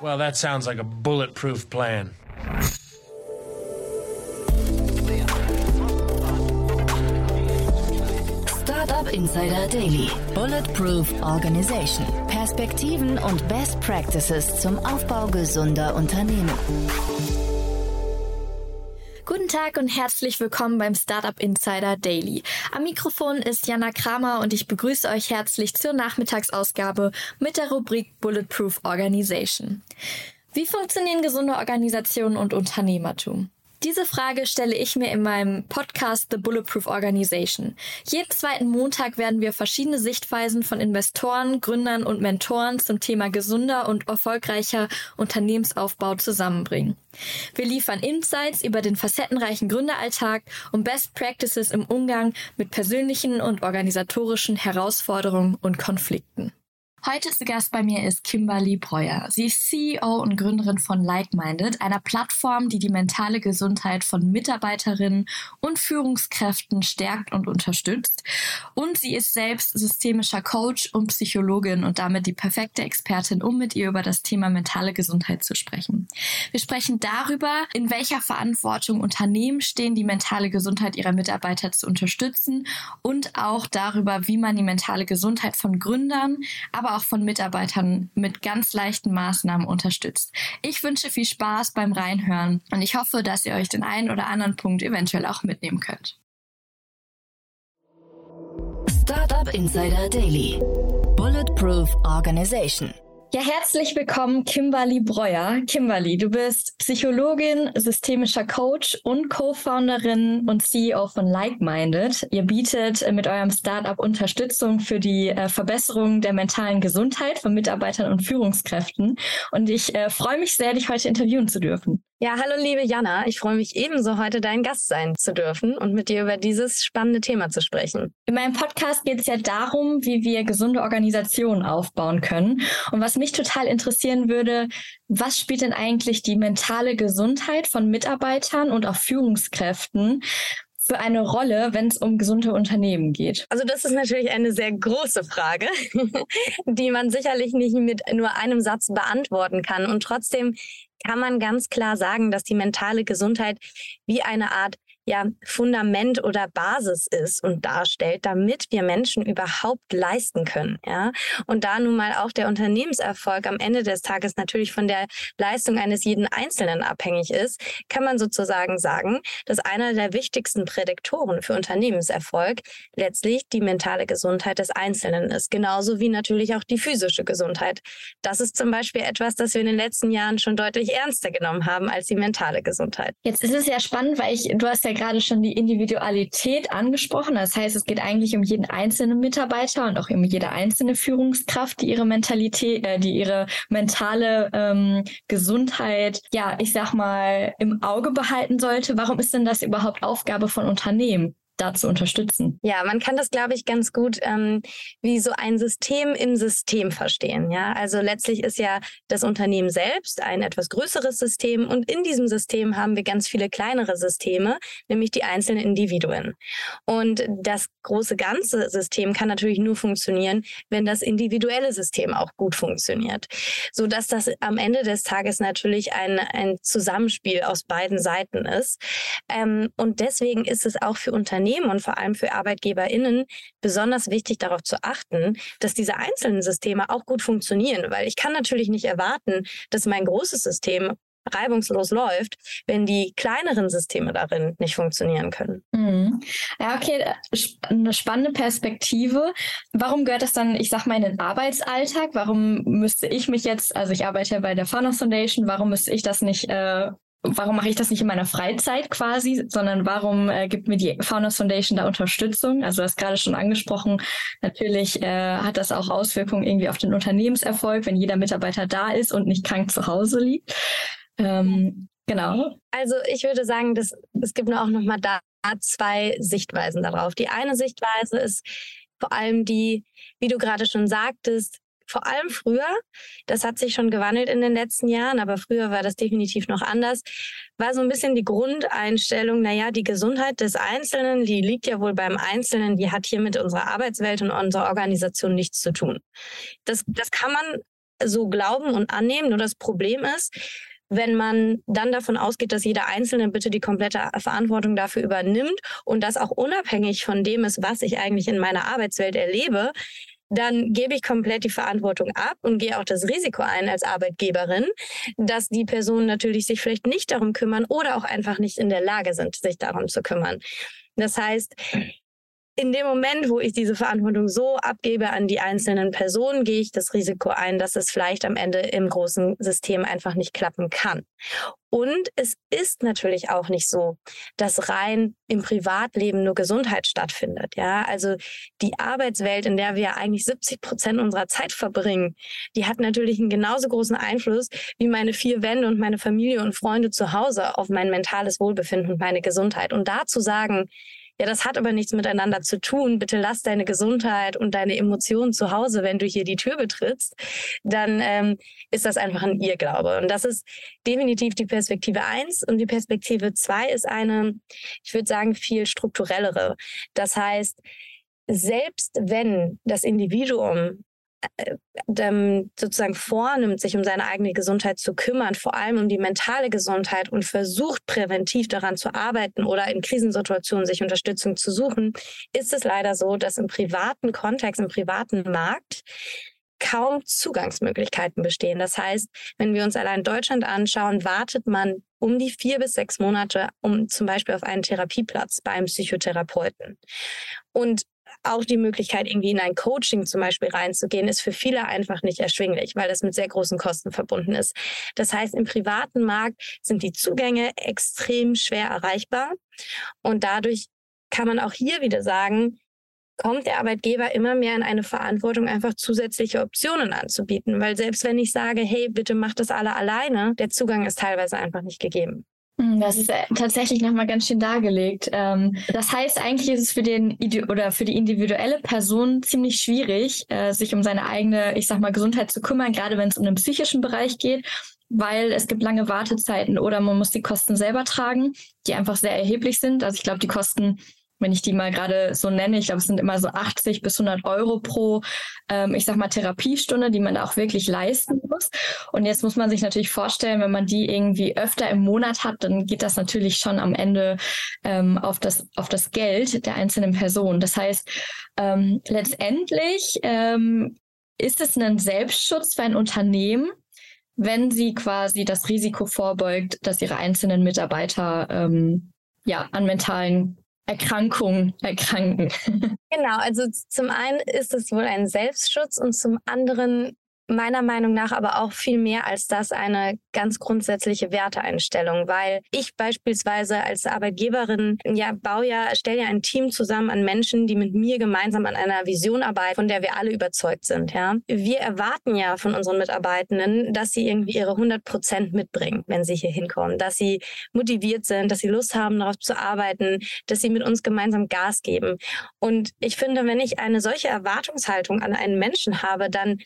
Well, that sounds like a bulletproof plan. Startup Insider Daily. Bulletproof Organization. Perspektiven und Best Practices zum Aufbau gesunder Unternehmen. Und herzlich willkommen beim Startup Insider Daily. Am Mikrofon ist Jana Kramer und ich begrüße euch herzlich zur Nachmittagsausgabe mit der Rubrik Bulletproof Organization. Wie funktionieren gesunde Organisationen und Unternehmertum? Diese Frage stelle ich mir in meinem Podcast The Bulletproof Organization. Jeden zweiten Montag werden wir verschiedene Sichtweisen von Investoren, Gründern und Mentoren zum Thema gesunder und erfolgreicher Unternehmensaufbau zusammenbringen. Wir liefern Insights über den facettenreichen Gründeralltag und Best Practices im Umgang mit persönlichen und organisatorischen Herausforderungen und Konflikten. Heute zu Gast bei mir ist Kimberly Breuer. Sie ist CEO und Gründerin von Like-Minded, einer Plattform, die die mentale Gesundheit von Mitarbeiterinnen und Führungskräften stärkt und unterstützt. Und sie ist selbst systemischer Coach und Psychologin und damit die perfekte Expertin, um mit ihr über das Thema mentale Gesundheit zu sprechen. Wir sprechen darüber, in welcher Verantwortung Unternehmen stehen, die mentale Gesundheit ihrer Mitarbeiter zu unterstützen und auch darüber, wie man die mentale Gesundheit von Gründern, aber auch von Mitarbeitern mit ganz leichten Maßnahmen unterstützt. Ich wünsche viel Spaß beim Reinhören und ich hoffe, dass ihr euch den einen oder anderen Punkt eventuell auch mitnehmen könnt. Startup Insider Daily. Bulletproof Organization. Ja, herzlich willkommen, Kimberly Breuer. Kimberly, du bist Psychologin, systemischer Coach und Co-Founderin und CEO von Like-Minded. Ihr bietet mit eurem Startup Unterstützung für die äh, Verbesserung der mentalen Gesundheit von Mitarbeitern und Führungskräften. Und ich äh, freue mich sehr, dich heute interviewen zu dürfen. Ja, hallo liebe Jana. Ich freue mich ebenso, heute dein Gast sein zu dürfen und mit dir über dieses spannende Thema zu sprechen. In meinem Podcast geht es ja darum, wie wir gesunde Organisationen aufbauen können. Und was mich total interessieren würde, was spielt denn eigentlich die mentale Gesundheit von Mitarbeitern und auch Führungskräften für eine Rolle, wenn es um gesunde Unternehmen geht? Also das ist natürlich eine sehr große Frage, die man sicherlich nicht mit nur einem Satz beantworten kann. Und trotzdem kann man ganz klar sagen, dass die mentale Gesundheit wie eine Art ja Fundament oder Basis ist und darstellt, damit wir Menschen überhaupt leisten können. Ja? Und da nun mal auch der Unternehmenserfolg am Ende des Tages natürlich von der Leistung eines jeden Einzelnen abhängig ist, kann man sozusagen sagen, dass einer der wichtigsten Prädiktoren für Unternehmenserfolg letztlich die mentale Gesundheit des Einzelnen ist, genauso wie natürlich auch die physische Gesundheit. Das ist zum Beispiel etwas, das wir in den letzten Jahren schon deutlich ernster genommen haben als die mentale Gesundheit. Jetzt ist es ja spannend, weil ich, du hast ja gerade schon die Individualität angesprochen. Das heißt, es geht eigentlich um jeden einzelnen Mitarbeiter und auch um jede einzelne Führungskraft, die ihre Mentalität, äh, die ihre mentale ähm, Gesundheit, ja, ich sag mal, im Auge behalten sollte. Warum ist denn das überhaupt Aufgabe von Unternehmen? Da zu unterstützen. Ja, man kann das, glaube ich, ganz gut ähm, wie so ein System im System verstehen. Ja, also letztlich ist ja das Unternehmen selbst ein etwas größeres System und in diesem System haben wir ganz viele kleinere Systeme, nämlich die einzelnen Individuen. Und das große ganze System kann natürlich nur funktionieren, wenn das individuelle System auch gut funktioniert, so dass das am Ende des Tages natürlich ein, ein Zusammenspiel aus beiden Seiten ist. Ähm, und deswegen ist es auch für Unternehmen Unternehmen und vor allem für ArbeitgeberInnen besonders wichtig darauf zu achten, dass diese einzelnen Systeme auch gut funktionieren, weil ich kann natürlich nicht erwarten, dass mein großes System reibungslos läuft, wenn die kleineren Systeme darin nicht funktionieren können. Mhm. Ja, okay, eine spannende Perspektive. Warum gehört das dann, ich sag mal, in den Arbeitsalltag? Warum müsste ich mich jetzt, also ich arbeite ja bei der Fauna Foundation, warum müsste ich das nicht äh, warum mache ich das nicht in meiner Freizeit quasi, sondern warum äh, gibt mir die Founders Foundation da Unterstützung? Also du hast gerade schon angesprochen, natürlich äh, hat das auch Auswirkungen irgendwie auf den Unternehmenserfolg, wenn jeder Mitarbeiter da ist und nicht krank zu Hause liegt. Ähm, genau. Also ich würde sagen, dass, es gibt nur auch nochmal da zwei Sichtweisen darauf. Die eine Sichtweise ist vor allem die, wie du gerade schon sagtest, vor allem früher, das hat sich schon gewandelt in den letzten Jahren, aber früher war das definitiv noch anders, war so ein bisschen die Grundeinstellung, naja, die Gesundheit des Einzelnen, die liegt ja wohl beim Einzelnen, die hat hier mit unserer Arbeitswelt und unserer Organisation nichts zu tun. Das, das kann man so glauben und annehmen. Nur das Problem ist, wenn man dann davon ausgeht, dass jeder Einzelne bitte die komplette Verantwortung dafür übernimmt und das auch unabhängig von dem ist, was ich eigentlich in meiner Arbeitswelt erlebe, dann gebe ich komplett die Verantwortung ab und gehe auch das Risiko ein als Arbeitgeberin, dass die Personen natürlich sich vielleicht nicht darum kümmern oder auch einfach nicht in der Lage sind, sich darum zu kümmern. Das heißt, in dem Moment, wo ich diese Verantwortung so abgebe an die einzelnen Personen, gehe ich das Risiko ein, dass es vielleicht am Ende im großen System einfach nicht klappen kann. Und es ist natürlich auch nicht so, dass rein im Privatleben nur Gesundheit stattfindet. Ja, also die Arbeitswelt, in der wir eigentlich 70 Prozent unserer Zeit verbringen, die hat natürlich einen genauso großen Einfluss wie meine vier Wände und meine Familie und Freunde zu Hause auf mein mentales Wohlbefinden und meine Gesundheit. Und da zu sagen, ja, das hat aber nichts miteinander zu tun. Bitte lass deine Gesundheit und deine Emotionen zu Hause, wenn du hier die Tür betrittst. Dann ähm, ist das einfach ein Irrglaube. Und das ist definitiv die Perspektive eins Und die Perspektive zwei ist eine, ich würde sagen, viel strukturellere. Das heißt, selbst wenn das Individuum sozusagen vornimmt, sich um seine eigene Gesundheit zu kümmern, vor allem um die mentale Gesundheit und versucht präventiv daran zu arbeiten oder in Krisensituationen sich Unterstützung zu suchen, ist es leider so, dass im privaten Kontext, im privaten Markt kaum Zugangsmöglichkeiten bestehen. Das heißt, wenn wir uns allein Deutschland anschauen, wartet man um die vier bis sechs Monate um zum Beispiel auf einen Therapieplatz bei einem Psychotherapeuten. Und auch die Möglichkeit, irgendwie in ein Coaching zum Beispiel reinzugehen, ist für viele einfach nicht erschwinglich, weil das mit sehr großen Kosten verbunden ist. Das heißt, im privaten Markt sind die Zugänge extrem schwer erreichbar und dadurch kann man auch hier wieder sagen, kommt der Arbeitgeber immer mehr in eine Verantwortung, einfach zusätzliche Optionen anzubieten. Weil selbst wenn ich sage, hey, bitte macht das alle alleine, der Zugang ist teilweise einfach nicht gegeben. Hm, das ist äh, tatsächlich nochmal ganz schön dargelegt. Ähm, das heißt, eigentlich ist es für den oder für die individuelle Person ziemlich schwierig, äh, sich um seine eigene, ich sag mal, Gesundheit zu kümmern, gerade wenn es um den psychischen Bereich geht, weil es gibt lange Wartezeiten oder man muss die Kosten selber tragen, die einfach sehr erheblich sind. Also ich glaube, die Kosten wenn ich die mal gerade so nenne, ich glaube, es sind immer so 80 bis 100 Euro pro, ähm, ich sag mal, Therapiestunde, die man da auch wirklich leisten muss. Und jetzt muss man sich natürlich vorstellen, wenn man die irgendwie öfter im Monat hat, dann geht das natürlich schon am Ende ähm, auf, das, auf das Geld der einzelnen Person. Das heißt, ähm, letztendlich ähm, ist es ein Selbstschutz für ein Unternehmen, wenn sie quasi das Risiko vorbeugt, dass ihre einzelnen Mitarbeiter ähm, ja an mentalen Erkrankung erkranken. Genau, also zum einen ist es wohl ein Selbstschutz und zum anderen meiner Meinung nach aber auch viel mehr als das eine ganz grundsätzliche Werteeinstellung, weil ich beispielsweise als Arbeitgeberin ja baue ja, stelle ja ein Team zusammen an Menschen, die mit mir gemeinsam an einer Vision arbeiten, von der wir alle überzeugt sind. Ja, wir erwarten ja von unseren Mitarbeitenden, dass sie irgendwie ihre 100 Prozent mitbringen, wenn sie hier hinkommen, dass sie motiviert sind, dass sie Lust haben, darauf zu arbeiten, dass sie mit uns gemeinsam Gas geben. Und ich finde, wenn ich eine solche Erwartungshaltung an einen Menschen habe, dann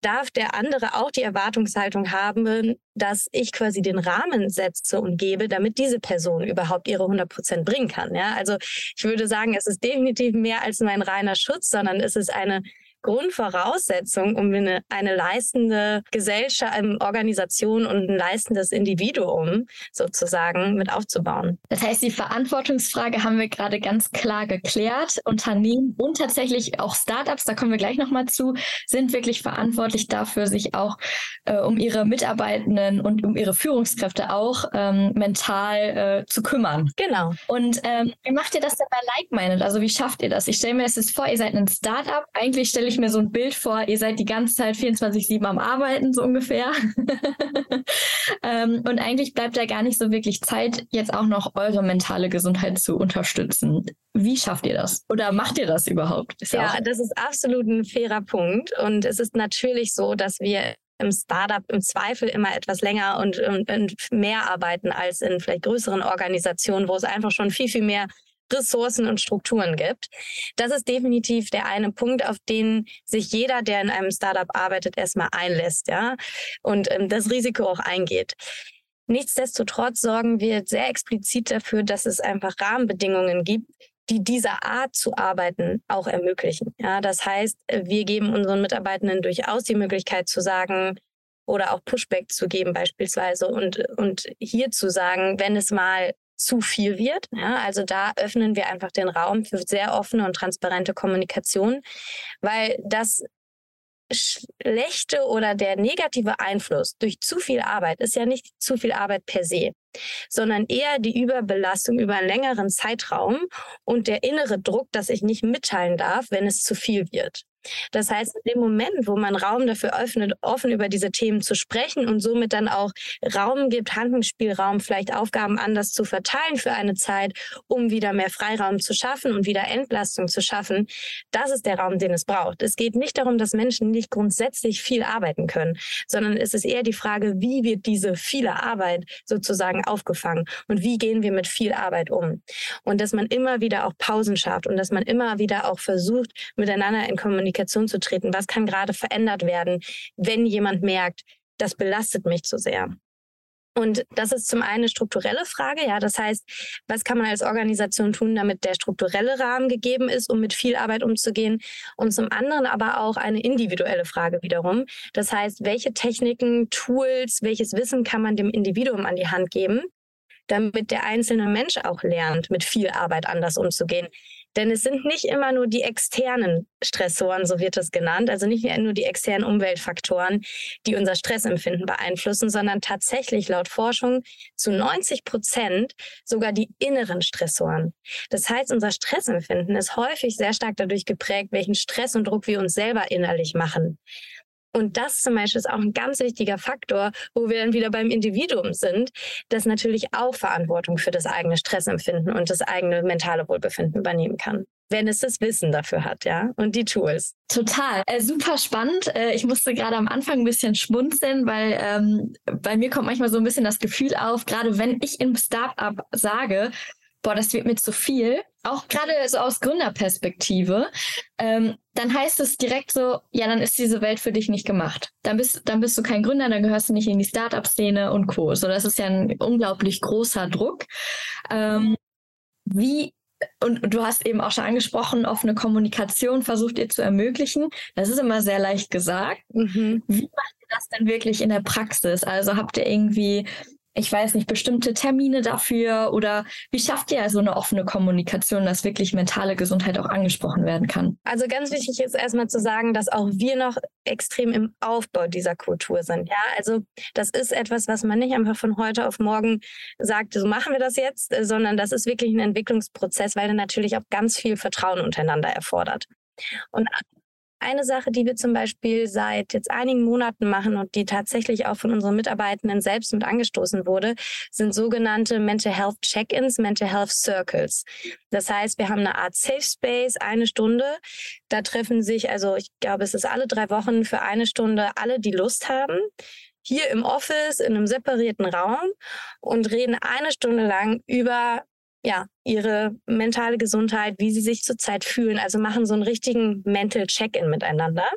darf der andere auch die Erwartungshaltung haben, dass ich quasi den Rahmen setze und gebe, damit diese Person überhaupt ihre 100 Prozent bringen kann. Ja, also ich würde sagen, es ist definitiv mehr als nur ein reiner Schutz, sondern es ist eine Grundvoraussetzung, um eine, eine leistende Gesellschaft, ähm, Organisation und ein leistendes Individuum sozusagen mit aufzubauen. Das heißt, die Verantwortungsfrage haben wir gerade ganz klar geklärt. Unternehmen und tatsächlich auch Startups, da kommen wir gleich nochmal zu, sind wirklich verantwortlich dafür, sich auch äh, um ihre Mitarbeitenden und um ihre Führungskräfte auch ähm, mental äh, zu kümmern. Genau. Und ähm, wie macht ihr das denn bei Like-Minded? Also wie schafft ihr das? Ich stelle mir das jetzt vor, ihr seid ein Startup. Eigentlich stelle ich ich mir so ein Bild vor, ihr seid die ganze Zeit 24-7 am Arbeiten, so ungefähr. ähm, und eigentlich bleibt da gar nicht so wirklich Zeit, jetzt auch noch eure mentale Gesundheit zu unterstützen. Wie schafft ihr das? Oder macht ihr das überhaupt? Ist ja, das ist absolut ein fairer Punkt. Und es ist natürlich so, dass wir im Startup im Zweifel immer etwas länger und, und, und, mehr arbeiten als in vielleicht größeren Organisationen, wo es einfach schon viel, viel mehr Ressourcen und Strukturen gibt. Das ist definitiv der eine Punkt, auf den sich jeder, der in einem Startup arbeitet, erstmal einlässt, ja, und ähm, das Risiko auch eingeht. Nichtsdestotrotz sorgen wir sehr explizit dafür, dass es einfach Rahmenbedingungen gibt, die dieser Art zu arbeiten auch ermöglichen. Ja, das heißt, wir geben unseren Mitarbeitenden durchaus die Möglichkeit zu sagen oder auch Pushback zu geben beispielsweise und, und hier zu sagen, wenn es mal zu viel wird. Ja, also da öffnen wir einfach den Raum für sehr offene und transparente Kommunikation, weil das schlechte oder der negative Einfluss durch zu viel Arbeit ist ja nicht zu viel Arbeit per se, sondern eher die Überbelastung über einen längeren Zeitraum und der innere Druck, dass ich nicht mitteilen darf, wenn es zu viel wird. Das heißt, in dem Moment, wo man Raum dafür öffnet, offen über diese Themen zu sprechen und somit dann auch Raum gibt, Handlungsspielraum, vielleicht Aufgaben anders zu verteilen für eine Zeit, um wieder mehr Freiraum zu schaffen und wieder Entlastung zu schaffen, das ist der Raum, den es braucht. Es geht nicht darum, dass Menschen nicht grundsätzlich viel arbeiten können, sondern es ist eher die Frage, wie wird diese viele Arbeit sozusagen aufgefangen und wie gehen wir mit viel Arbeit um. Und dass man immer wieder auch Pausen schafft und dass man immer wieder auch versucht, miteinander in Kommunikation Kommunikation zu treten? Was kann gerade verändert werden, wenn jemand merkt, das belastet mich zu sehr? Und das ist zum einen eine strukturelle Frage, ja. Das heißt, was kann man als Organisation tun, damit der strukturelle Rahmen gegeben ist, um mit viel Arbeit umzugehen? Und zum anderen aber auch eine individuelle Frage wiederum. Das heißt, welche Techniken, Tools, welches Wissen kann man dem Individuum an die Hand geben, damit der einzelne Mensch auch lernt, mit viel Arbeit anders umzugehen. Denn es sind nicht immer nur die externen Stressoren, so wird es genannt, also nicht nur die externen Umweltfaktoren, die unser Stressempfinden beeinflussen, sondern tatsächlich laut Forschung zu 90 Prozent sogar die inneren Stressoren. Das heißt, unser Stressempfinden ist häufig sehr stark dadurch geprägt, welchen Stress und Druck wir uns selber innerlich machen. Und das zum Beispiel ist auch ein ganz wichtiger Faktor, wo wir dann wieder beim Individuum sind, das natürlich auch Verantwortung für das eigene Stressempfinden und das eigene mentale Wohlbefinden übernehmen kann wenn es das Wissen dafür hat, ja, und die Tools. Total, äh, super spannend. Äh, ich musste gerade am Anfang ein bisschen schmunzeln, weil ähm, bei mir kommt manchmal so ein bisschen das Gefühl auf, gerade wenn ich im Startup sage, boah, das wird mir zu viel, auch gerade so aus Gründerperspektive, ähm, dann heißt es direkt so, ja, dann ist diese Welt für dich nicht gemacht. Dann bist, dann bist du kein Gründer, dann gehörst du nicht in die Startup-Szene und Co. So, das ist ja ein unglaublich großer Druck. Ähm, wie und du hast eben auch schon angesprochen, offene Kommunikation versucht ihr zu ermöglichen. Das ist immer sehr leicht gesagt. Mhm. Wie macht ihr das denn wirklich in der Praxis? Also habt ihr irgendwie ich weiß nicht, bestimmte Termine dafür oder wie schafft ihr so eine offene Kommunikation, dass wirklich mentale Gesundheit auch angesprochen werden kann? Also ganz wichtig ist erstmal zu sagen, dass auch wir noch extrem im Aufbau dieser Kultur sind. Ja, also das ist etwas, was man nicht einfach von heute auf morgen sagt, so machen wir das jetzt, sondern das ist wirklich ein Entwicklungsprozess, weil er natürlich auch ganz viel Vertrauen untereinander erfordert. Und eine Sache, die wir zum Beispiel seit jetzt einigen Monaten machen und die tatsächlich auch von unseren Mitarbeitenden selbst mit angestoßen wurde, sind sogenannte Mental Health Check-ins, Mental Health Circles. Das heißt, wir haben eine Art Safe Space, eine Stunde. Da treffen sich, also ich glaube, es ist alle drei Wochen für eine Stunde alle, die Lust haben hier im Office in einem separierten Raum und reden eine Stunde lang über ja, ihre mentale Gesundheit, wie sie sich zurzeit fühlen. Also machen so einen richtigen Mental Check-in miteinander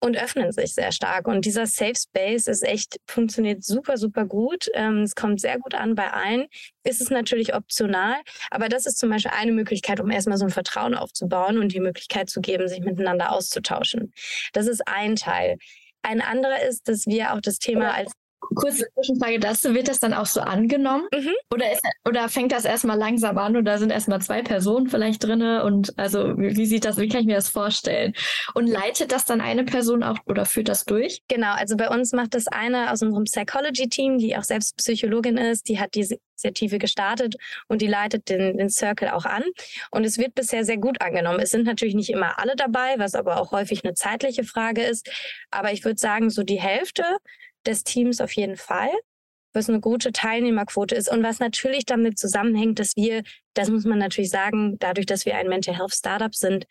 und öffnen sich sehr stark. Und dieser Safe Space ist echt, funktioniert super, super gut. Ähm, es kommt sehr gut an bei allen. Ist es natürlich optional, aber das ist zum Beispiel eine Möglichkeit, um erstmal so ein Vertrauen aufzubauen und die Möglichkeit zu geben, sich miteinander auszutauschen. Das ist ein Teil. Ein anderer ist, dass wir auch das Thema als Kurze Zwischenfrage dazu, wird das dann auch so angenommen? Mhm. Oder, ist, oder fängt das erstmal langsam an und da sind erstmal zwei Personen vielleicht drin? Und also wie, wie, sieht das, wie kann ich mir das vorstellen? Und leitet das dann eine Person auch oder führt das durch? Genau, also bei uns macht das eine aus unserem Psychology-Team, die auch selbst Psychologin ist, die hat diese Initiative gestartet und die leitet den, den Circle auch an. Und es wird bisher sehr gut angenommen. Es sind natürlich nicht immer alle dabei, was aber auch häufig eine zeitliche Frage ist. Aber ich würde sagen, so die Hälfte des Teams auf jeden Fall, was eine gute Teilnehmerquote ist und was natürlich damit zusammenhängt, dass wir, das muss man natürlich sagen, dadurch, dass wir ein Mental Health Startup sind,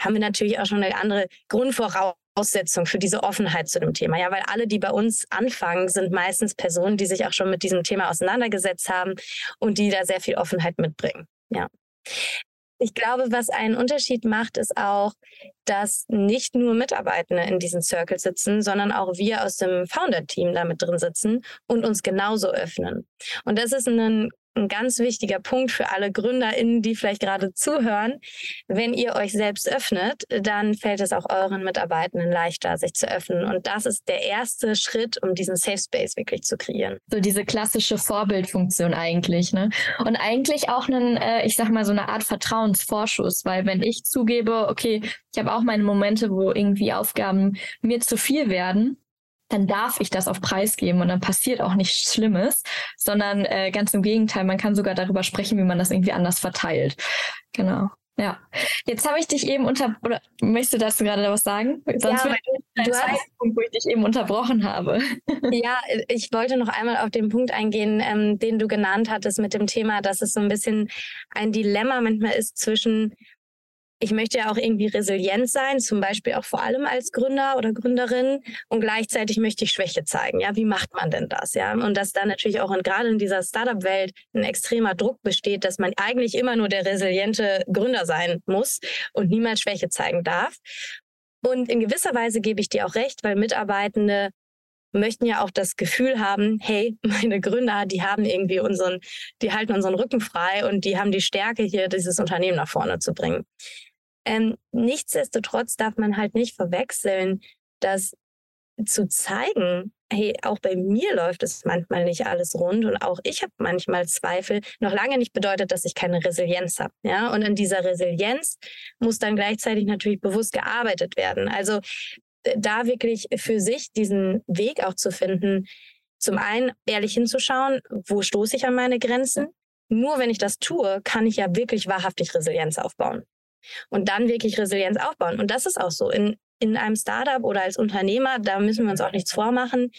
haben wir natürlich auch schon eine andere Grundvoraussetzung für diese Offenheit zu dem Thema. Ja, weil alle, die bei uns anfangen, sind meistens Personen, die sich auch schon mit diesem Thema auseinandergesetzt haben und die da sehr viel Offenheit mitbringen. Ja. Ich glaube, was einen Unterschied macht, ist auch, dass nicht nur Mitarbeitende in diesen Circle sitzen, sondern auch wir aus dem Founder-Team da mit drin sitzen und uns genauso öffnen. Und das ist ein ein ganz wichtiger Punkt für alle GründerInnen, die vielleicht gerade zuhören. Wenn ihr euch selbst öffnet, dann fällt es auch euren Mitarbeitenden leichter, sich zu öffnen. Und das ist der erste Schritt, um diesen Safe Space wirklich zu kreieren. So diese klassische Vorbildfunktion eigentlich, ne? Und eigentlich auch einen, äh, ich sag mal, so eine Art Vertrauensvorschuss, weil wenn ich zugebe, okay, ich habe auch meine Momente, wo irgendwie Aufgaben mir zu viel werden, dann darf ich das auf Preis geben und dann passiert auch nichts Schlimmes, sondern äh, ganz im Gegenteil, man kann sogar darüber sprechen, wie man das irgendwie anders verteilt. Genau. Ja. Jetzt habe ich dich eben unter oder möchtest du dazu gerade was sagen? Sonst ja, du, du hast Punkt, wo ich dich eben unterbrochen habe. Ja, ich wollte noch einmal auf den Punkt eingehen, ähm, den du genannt hattest mit dem Thema, dass es so ein bisschen ein Dilemma manchmal ist zwischen ich möchte ja auch irgendwie resilient sein, zum Beispiel auch vor allem als Gründer oder Gründerin und gleichzeitig möchte ich Schwäche zeigen. Ja, wie macht man denn das? Ja, und dass da natürlich auch in, gerade in dieser Startup-Welt ein extremer Druck besteht, dass man eigentlich immer nur der resiliente Gründer sein muss und niemals Schwäche zeigen darf. Und in gewisser Weise gebe ich dir auch recht, weil Mitarbeitende möchten ja auch das Gefühl haben, hey, meine Gründer, die haben irgendwie unseren, die halten unseren Rücken frei und die haben die Stärke hier, dieses Unternehmen nach vorne zu bringen. Ähm, nichtsdestotrotz darf man halt nicht verwechseln, dass zu zeigen, hey, auch bei mir läuft es manchmal nicht alles rund und auch ich habe manchmal Zweifel, noch lange nicht bedeutet, dass ich keine Resilienz habe. Ja, und in dieser Resilienz muss dann gleichzeitig natürlich bewusst gearbeitet werden. Also äh, da wirklich für sich diesen Weg auch zu finden, zum einen ehrlich hinzuschauen, wo stoße ich an meine Grenzen? Nur wenn ich das tue, kann ich ja wirklich wahrhaftig Resilienz aufbauen und dann wirklich Resilienz aufbauen. Und das ist auch so. In, in einem Startup oder als Unternehmer, da müssen wir uns auch nichts vormachen,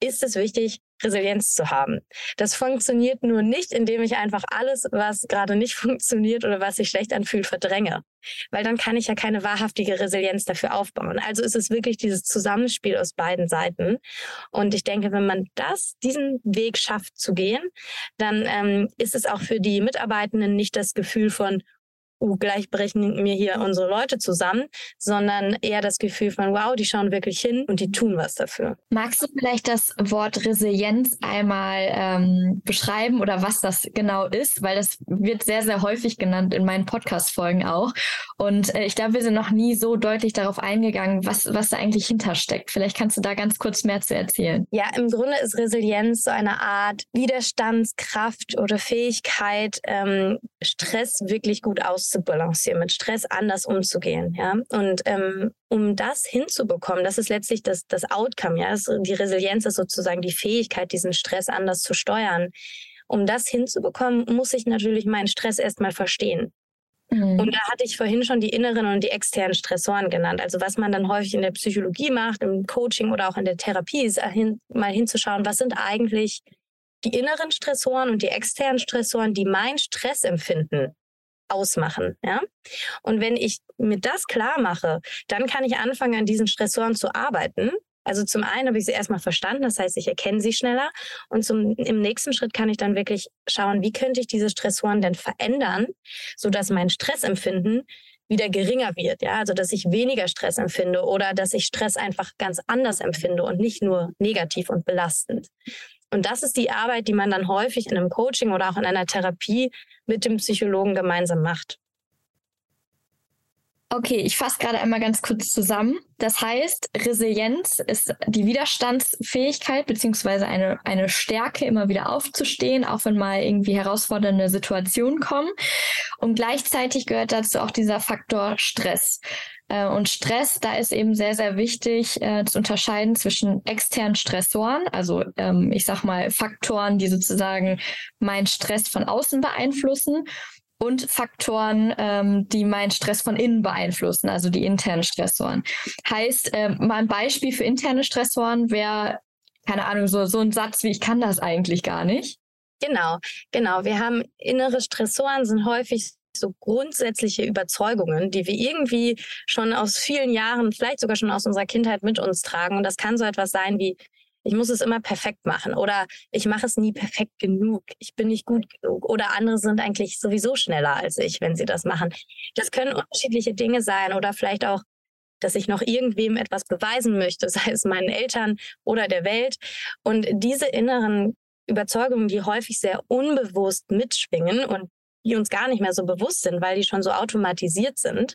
ist es wichtig, Resilienz zu haben. Das funktioniert nur nicht, indem ich einfach alles, was gerade nicht funktioniert oder was sich schlecht anfühlt, verdränge. Weil dann kann ich ja keine wahrhaftige Resilienz dafür aufbauen. Also ist es wirklich dieses Zusammenspiel aus beiden Seiten. Und ich denke, wenn man das, diesen Weg schafft zu gehen, dann ähm, ist es auch für die Mitarbeitenden nicht das Gefühl von, uh, gleich brechen mir hier unsere Leute zusammen, sondern eher das Gefühl von, wow, die schauen wirklich hin und die tun was dafür. Magst du vielleicht das Wort Resilienz einmal ähm, beschreiben oder was das genau ist? Weil das wird sehr, sehr häufig genannt in meinen Podcast-Folgen auch. Und äh, ich glaube, wir sind noch nie so deutlich darauf eingegangen, was, was da eigentlich hintersteckt. Vielleicht kannst du da ganz kurz mehr zu erzählen. Ja, im Grunde ist Resilienz so eine Art Widerstandskraft oder Fähigkeit, ähm, Stress wirklich gut auszuprobieren auszubalancieren, mit Stress anders umzugehen. Ja? Und ähm, um das hinzubekommen, das ist letztlich das, das Outcome, ja. Das, die Resilienz ist sozusagen die Fähigkeit, diesen Stress anders zu steuern. Um das hinzubekommen, muss ich natürlich meinen Stress erstmal verstehen. Mhm. Und da hatte ich vorhin schon die inneren und die externen Stressoren genannt. Also was man dann häufig in der Psychologie macht, im Coaching oder auch in der Therapie, ist hin, mal hinzuschauen, was sind eigentlich die inneren Stressoren und die externen Stressoren, die mein Stressempfinden ausmachen. Ja? Und wenn ich mir das klar mache, dann kann ich anfangen, an diesen Stressoren zu arbeiten. Also zum einen habe ich sie erstmal verstanden, das heißt, ich erkenne sie schneller. Und zum, im nächsten Schritt kann ich dann wirklich schauen, wie könnte ich diese Stressoren denn verändern, sodass mein Stressempfinden wieder geringer wird, ja, also dass ich weniger Stress empfinde oder dass ich Stress einfach ganz anders empfinde und nicht nur negativ und belastend. Und das ist die Arbeit, die man dann häufig in einem Coaching oder auch in einer Therapie mit dem Psychologen gemeinsam macht. Okay, ich fasse gerade einmal ganz kurz zusammen. Das heißt, Resilienz ist die Widerstandsfähigkeit beziehungsweise eine, eine Stärke, immer wieder aufzustehen, auch wenn mal irgendwie herausfordernde Situationen kommen. Und gleichzeitig gehört dazu auch dieser Faktor Stress. Äh, und Stress, da ist eben sehr, sehr wichtig äh, zu unterscheiden zwischen externen Stressoren, also ähm, ich sag mal Faktoren, die sozusagen meinen Stress von außen beeinflussen und Faktoren, ähm, die meinen Stress von innen beeinflussen, also die internen Stressoren. Heißt, äh, mal ein Beispiel für interne Stressoren wäre, keine Ahnung, so, so ein Satz wie ich kann das eigentlich gar nicht. Genau, genau. Wir haben innere Stressoren, sind häufig so grundsätzliche Überzeugungen, die wir irgendwie schon aus vielen Jahren, vielleicht sogar schon aus unserer Kindheit mit uns tragen. Und das kann so etwas sein wie, ich muss es immer perfekt machen oder ich mache es nie perfekt genug, ich bin nicht gut genug oder andere sind eigentlich sowieso schneller als ich, wenn sie das machen. Das können unterschiedliche Dinge sein oder vielleicht auch, dass ich noch irgendwem etwas beweisen möchte, sei es meinen Eltern oder der Welt. Und diese inneren Überzeugungen, die häufig sehr unbewusst mitschwingen und die uns gar nicht mehr so bewusst sind, weil die schon so automatisiert sind,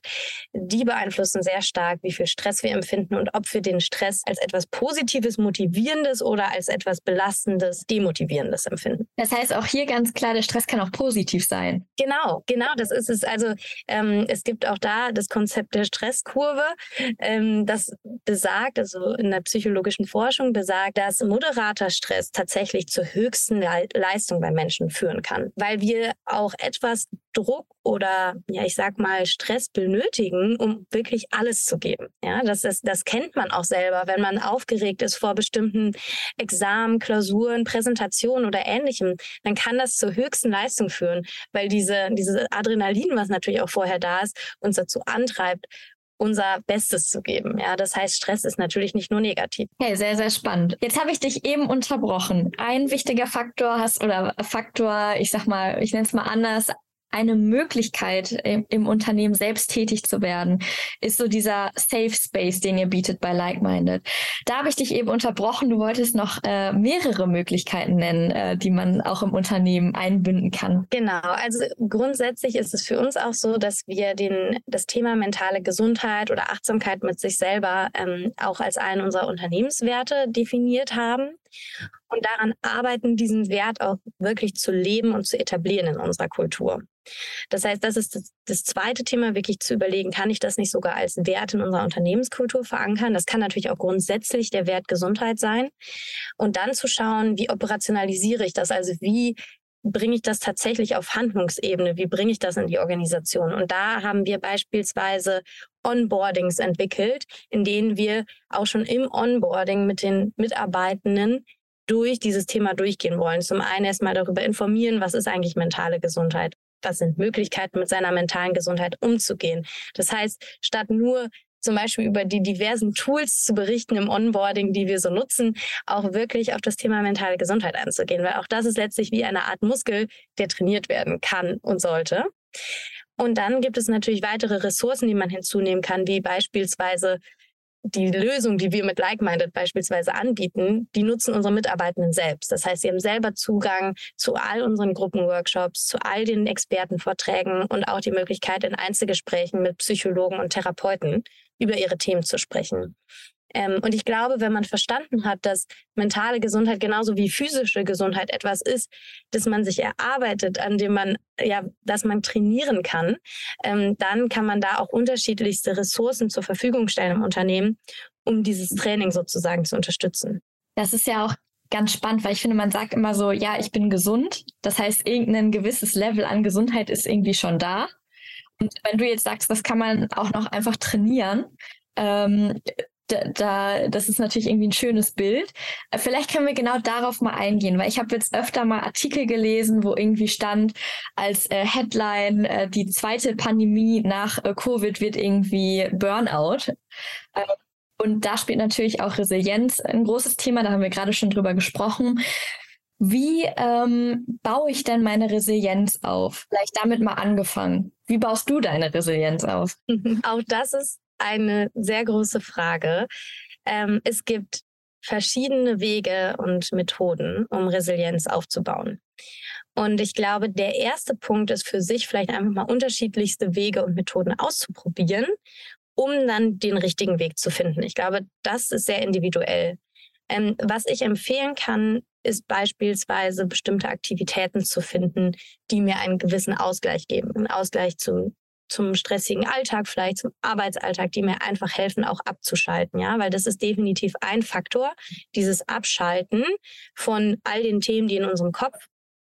die beeinflussen sehr stark, wie viel Stress wir empfinden und ob wir den Stress als etwas Positives, Motivierendes oder als etwas Belastendes, Demotivierendes empfinden. Das heißt auch hier ganz klar, der Stress kann auch positiv sein. Genau, genau, das ist es. Also ähm, es gibt auch da das Konzept der Stresskurve, ähm, das besagt, also in der psychologischen Forschung besagt, dass moderater Stress tatsächlich zur höchsten Le Leistung bei Menschen führen kann, weil wir auch etwas etwas Druck oder ja, ich sag mal Stress benötigen, um wirklich alles zu geben. Ja, das ist, das kennt man auch selber, wenn man aufgeregt ist vor bestimmten Examen, Klausuren, Präsentationen oder ähnlichem, dann kann das zur höchsten Leistung führen, weil diese, diese Adrenalin, was natürlich auch vorher da ist, uns dazu antreibt, unser Bestes zu geben. Ja, das heißt, Stress ist natürlich nicht nur negativ. Okay, sehr, sehr spannend. Jetzt habe ich dich eben unterbrochen. Ein wichtiger Faktor hast oder Faktor, ich sag mal, ich nenne es mal anders, eine Möglichkeit im, im, Unternehmen selbst tätig zu werden, ist so dieser Safe Space, den ihr bietet bei Like-Minded. Da habe ich dich eben unterbrochen. Du wolltest noch äh, mehrere Möglichkeiten nennen, äh, die man auch im Unternehmen einbinden kann. Genau. Also grundsätzlich ist es für uns auch so, dass wir den, das Thema mentale Gesundheit oder Achtsamkeit mit sich selber ähm, auch als einen unserer Unternehmenswerte definiert haben und daran arbeiten, diesen Wert auch wirklich zu leben und zu etablieren in unserer Kultur. Das heißt, das ist das, das, zweite Thema, wirklich zu überlegen, kann ich das nicht sogar als Wert in unserer Unternehmenskultur verankern? Das kann natürlich auch grundsätzlich der Wert Gesundheit sein. Und dann zu schauen, wie operationalisiere ich das? Also wie bringe ich das tatsächlich auf Handlungsebene? Wie bringe ich das in die Organisation? Und da haben wir beispielsweise Onboardings entwickelt, in denen wir auch schon im Onboarding mit den Mitarbeitenden durch dieses Thema durchgehen wollen. Zum einen erstmal darüber informieren, was ist eigentlich mentale Gesundheit? Was sind Möglichkeiten, mit seiner mentalen Gesundheit umzugehen? Das heißt, statt nur zum Beispiel über die diversen Tools zu berichten im Onboarding, die wir so nutzen, auch wirklich auf das Thema mentale Gesundheit einzugehen, weil auch das ist letztlich wie eine Art Muskel, der trainiert werden kann und sollte. Und dann gibt es natürlich weitere Ressourcen, die man hinzunehmen kann, wie beispielsweise die Lösung, die wir mit Like-Minded beispielsweise anbieten, die nutzen unsere Mitarbeitenden selbst. Das heißt, sie haben selber Zugang zu all unseren Gruppenworkshops, zu all den Expertenvorträgen und auch die Möglichkeit, in Einzelgesprächen mit Psychologen und Therapeuten über ihre Themen zu sprechen. Ähm, und ich glaube, wenn man verstanden hat, dass mentale Gesundheit genauso wie physische Gesundheit etwas ist, dass man sich erarbeitet, an dem man, ja, dass man trainieren kann, ähm, dann kann man da auch unterschiedlichste Ressourcen zur Verfügung stellen im Unternehmen, um dieses Training sozusagen zu unterstützen. Das ist ja auch ganz spannend, weil ich finde, man sagt immer so, ja, ich bin gesund. Das heißt, irgendein gewisses Level an Gesundheit ist irgendwie schon da. Und wenn du jetzt sagst, das kann man auch noch einfach trainieren, ähm, da, da, das ist natürlich irgendwie ein schönes Bild. Äh, vielleicht können wir genau darauf mal eingehen, weil ich habe jetzt öfter mal Artikel gelesen, wo irgendwie stand als äh, Headline, äh, die zweite Pandemie nach äh, Covid wird irgendwie Burnout. Äh, und da spielt natürlich auch Resilienz ein großes Thema, da haben wir gerade schon drüber gesprochen. Wie ähm, baue ich denn meine Resilienz auf? Vielleicht damit mal angefangen. Wie baust du deine Resilienz auf? Auch das ist eine sehr große Frage. Ähm, es gibt verschiedene Wege und Methoden, um Resilienz aufzubauen. Und ich glaube, der erste Punkt ist für sich vielleicht einfach mal unterschiedlichste Wege und Methoden auszuprobieren, um dann den richtigen Weg zu finden. Ich glaube, das ist sehr individuell. Ähm, was ich empfehlen kann, ist beispielsweise bestimmte Aktivitäten zu finden, die mir einen gewissen Ausgleich geben. Einen Ausgleich zu zum stressigen Alltag, vielleicht zum Arbeitsalltag, die mir einfach helfen, auch abzuschalten, ja, weil das ist definitiv ein Faktor, dieses Abschalten von all den Themen, die in unserem Kopf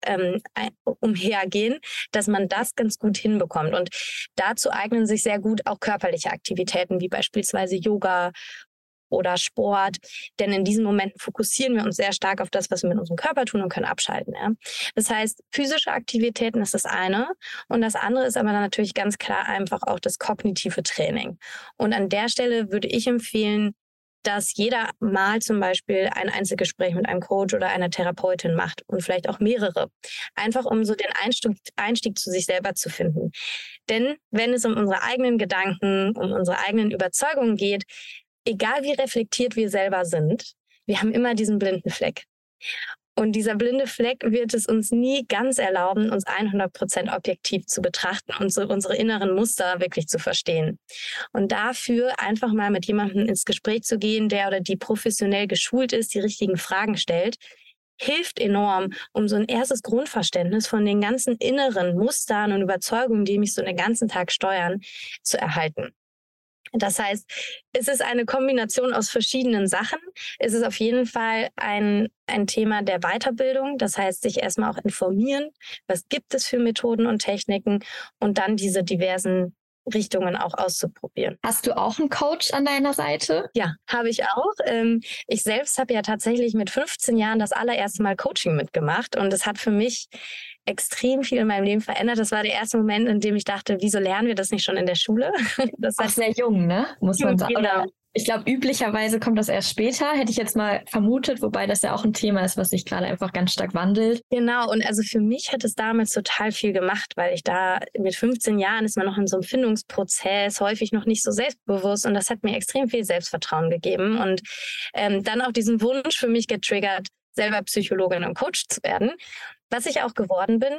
ähm, umhergehen, dass man das ganz gut hinbekommt. Und dazu eignen sich sehr gut auch körperliche Aktivitäten, wie beispielsweise Yoga oder Sport. Denn in diesen Momenten fokussieren wir uns sehr stark auf das, was wir mit unserem Körper tun und können abschalten. Ja? Das heißt, physische Aktivitäten ist das eine. Und das andere ist aber dann natürlich ganz klar einfach auch das kognitive Training. Und an der Stelle würde ich empfehlen, dass jeder mal zum Beispiel ein Einzelgespräch mit einem Coach oder einer Therapeutin macht und vielleicht auch mehrere. Einfach um so den Einstieg, Einstieg zu sich selber zu finden. Denn wenn es um unsere eigenen Gedanken, um unsere eigenen Überzeugungen geht, egal wie reflektiert wir selber sind, wir haben immer diesen blinden Fleck. Und dieser blinde Fleck wird es uns nie ganz erlauben, uns 100 Prozent objektiv zu betrachten und so unsere inneren Muster wirklich zu verstehen. Und dafür einfach mal mit jemandem ins Gespräch zu gehen, der oder die professionell geschult ist, die richtigen Fragen stellt, hilft enorm, um so ein erstes Grundverständnis von den ganzen inneren Mustern und Überzeugungen, die mich so den ganzen Tag steuern, zu erhalten. Das heißt, es ist eine Kombination aus verschiedenen Sachen. Es ist auf jeden Fall ein, ein Thema der Weiterbildung. Das heißt, sich erstmal auch informieren, was gibt es für Methoden und Techniken und dann diese diversen Richtungen auch auszuprobieren. Hast du auch einen Coach an deiner Seite? Ja, habe ich auch. Ähm, ich selbst habe ja tatsächlich mit 15 Jahren das allererste Mal Coaching mitgemacht und es hat für mich extrem viel in meinem Leben verändert. Das war der erste Moment, in dem ich dachte, wieso lernen wir das nicht schon in der Schule? Das war sehr jung, ne? Muss man sagen. Genau. Ich glaube, üblicherweise kommt das erst später, hätte ich jetzt mal vermutet, wobei das ja auch ein Thema ist, was sich gerade einfach ganz stark wandelt. Genau, und also für mich hat es damals total viel gemacht, weil ich da mit 15 Jahren ist man noch in so einem Findungsprozess, häufig noch nicht so selbstbewusst und das hat mir extrem viel Selbstvertrauen gegeben und ähm, dann auch diesen Wunsch für mich getriggert, selber Psychologin und Coach zu werden was ich auch geworden bin.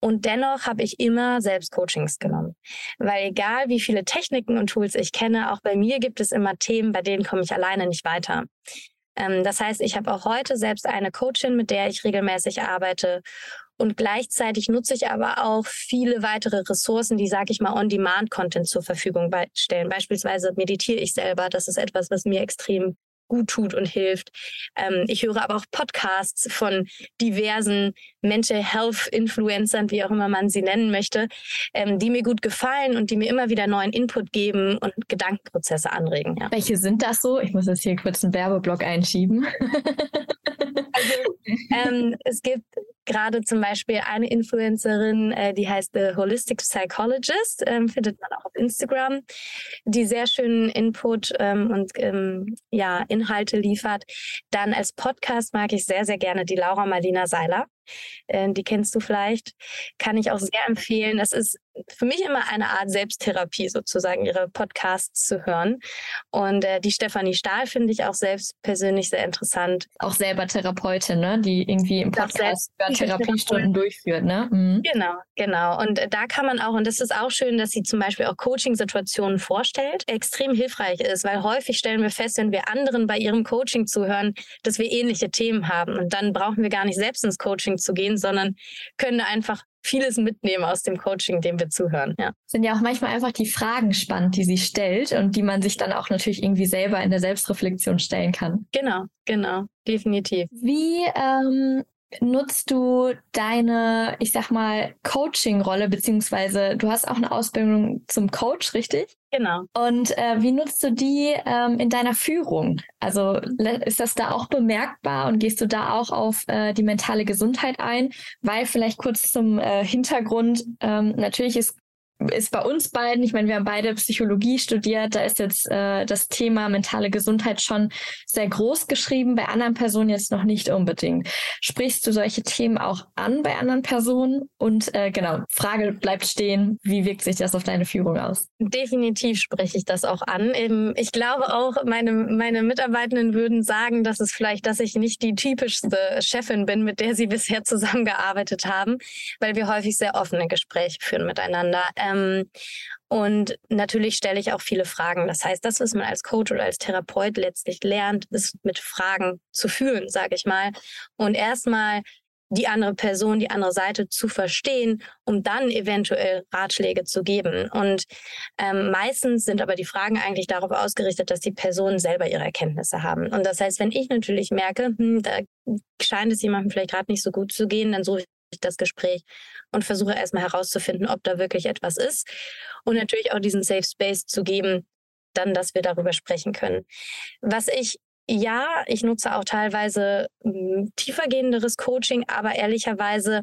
Und dennoch habe ich immer selbst Coachings genommen. Weil egal wie viele Techniken und Tools ich kenne, auch bei mir gibt es immer Themen, bei denen komme ich alleine nicht weiter. Ähm, das heißt, ich habe auch heute selbst eine Coachin, mit der ich regelmäßig arbeite. Und gleichzeitig nutze ich aber auch viele weitere Ressourcen, die, sage ich mal, On-Demand-Content zur Verfügung stellen. Beispielsweise meditiere ich selber. Das ist etwas, was mir extrem gut tut und hilft. Ähm, ich höre aber auch Podcasts von diversen Mental Health Influencern, wie auch immer man sie nennen möchte, ähm, die mir gut gefallen und die mir immer wieder neuen Input geben und Gedankenprozesse anregen. Ja. Welche sind das so? Ich muss jetzt hier kurz einen Werbeblock einschieben. also, ähm, es gibt gerade zum Beispiel eine Influencerin, äh, die heißt The Holistic Psychologist, ähm, findet man auch auf Instagram, die sehr schönen Input ähm, und ähm, ja, Inhalte liefert. Dann als Podcast mag ich sehr, sehr gerne die Laura Marlina Seiler. Äh, die kennst du vielleicht. Kann ich auch sehr empfehlen. Das ist für mich immer eine Art Selbsttherapie, sozusagen ihre Podcasts zu hören. Und äh, die Stefanie Stahl finde ich auch selbst persönlich sehr interessant. Auch selber Therapeutin, ne? die irgendwie im Podcast Therapiestunden durchführt. Ne? Mhm. Genau, genau. Und äh, da kann man auch, und das ist auch schön, dass sie zum Beispiel auch Coaching-Situationen vorstellt, extrem hilfreich ist, weil häufig stellen wir fest, wenn wir anderen bei ihrem Coaching zuhören, dass wir ähnliche Themen haben. Und dann brauchen wir gar nicht selbst ins Coaching zu gehen, sondern können einfach vieles mitnehmen aus dem Coaching, dem wir zuhören. Ja. Sind ja auch manchmal einfach die Fragen spannend, die sie stellt und die man sich dann auch natürlich irgendwie selber in der Selbstreflexion stellen kann. Genau, genau, definitiv. Wie ähm, nutzt du deine, ich sag mal, Coaching-Rolle, beziehungsweise du hast auch eine Ausbildung zum Coach, richtig? Genau. Und äh, wie nutzt du die ähm, in deiner Führung? Also ist das da auch bemerkbar und gehst du da auch auf äh, die mentale Gesundheit ein? Weil vielleicht kurz zum äh, Hintergrund, ähm, natürlich ist ist bei uns beiden, ich meine, wir haben beide Psychologie studiert, da ist jetzt äh, das Thema mentale Gesundheit schon sehr groß geschrieben, bei anderen Personen jetzt noch nicht unbedingt. Sprichst du solche Themen auch an bei anderen Personen? Und äh, genau, Frage bleibt stehen, wie wirkt sich das auf deine Führung aus? Definitiv spreche ich das auch an. Ich glaube auch, meine, meine Mitarbeitenden würden sagen, dass es vielleicht, dass ich nicht die typischste Chefin bin, mit der sie bisher zusammengearbeitet haben, weil wir häufig sehr offene Gespräche führen miteinander ähm, und natürlich stelle ich auch viele Fragen. Das heißt, das, was man als Coach oder als Therapeut letztlich lernt, ist mit Fragen zu fühlen, sage ich mal. Und erstmal die andere Person, die andere Seite zu verstehen, um dann eventuell Ratschläge zu geben. Und ähm, meistens sind aber die Fragen eigentlich darauf ausgerichtet, dass die Personen selber ihre Erkenntnisse haben. Und das heißt, wenn ich natürlich merke, hm, da scheint es jemandem vielleicht gerade nicht so gut zu gehen, dann suche das Gespräch und versuche erstmal herauszufinden, ob da wirklich etwas ist und natürlich auch diesen Safe Space zu geben, dann, dass wir darüber sprechen können. Was ich ja, ich nutze auch teilweise hm, tiefergehenderes Coaching, aber ehrlicherweise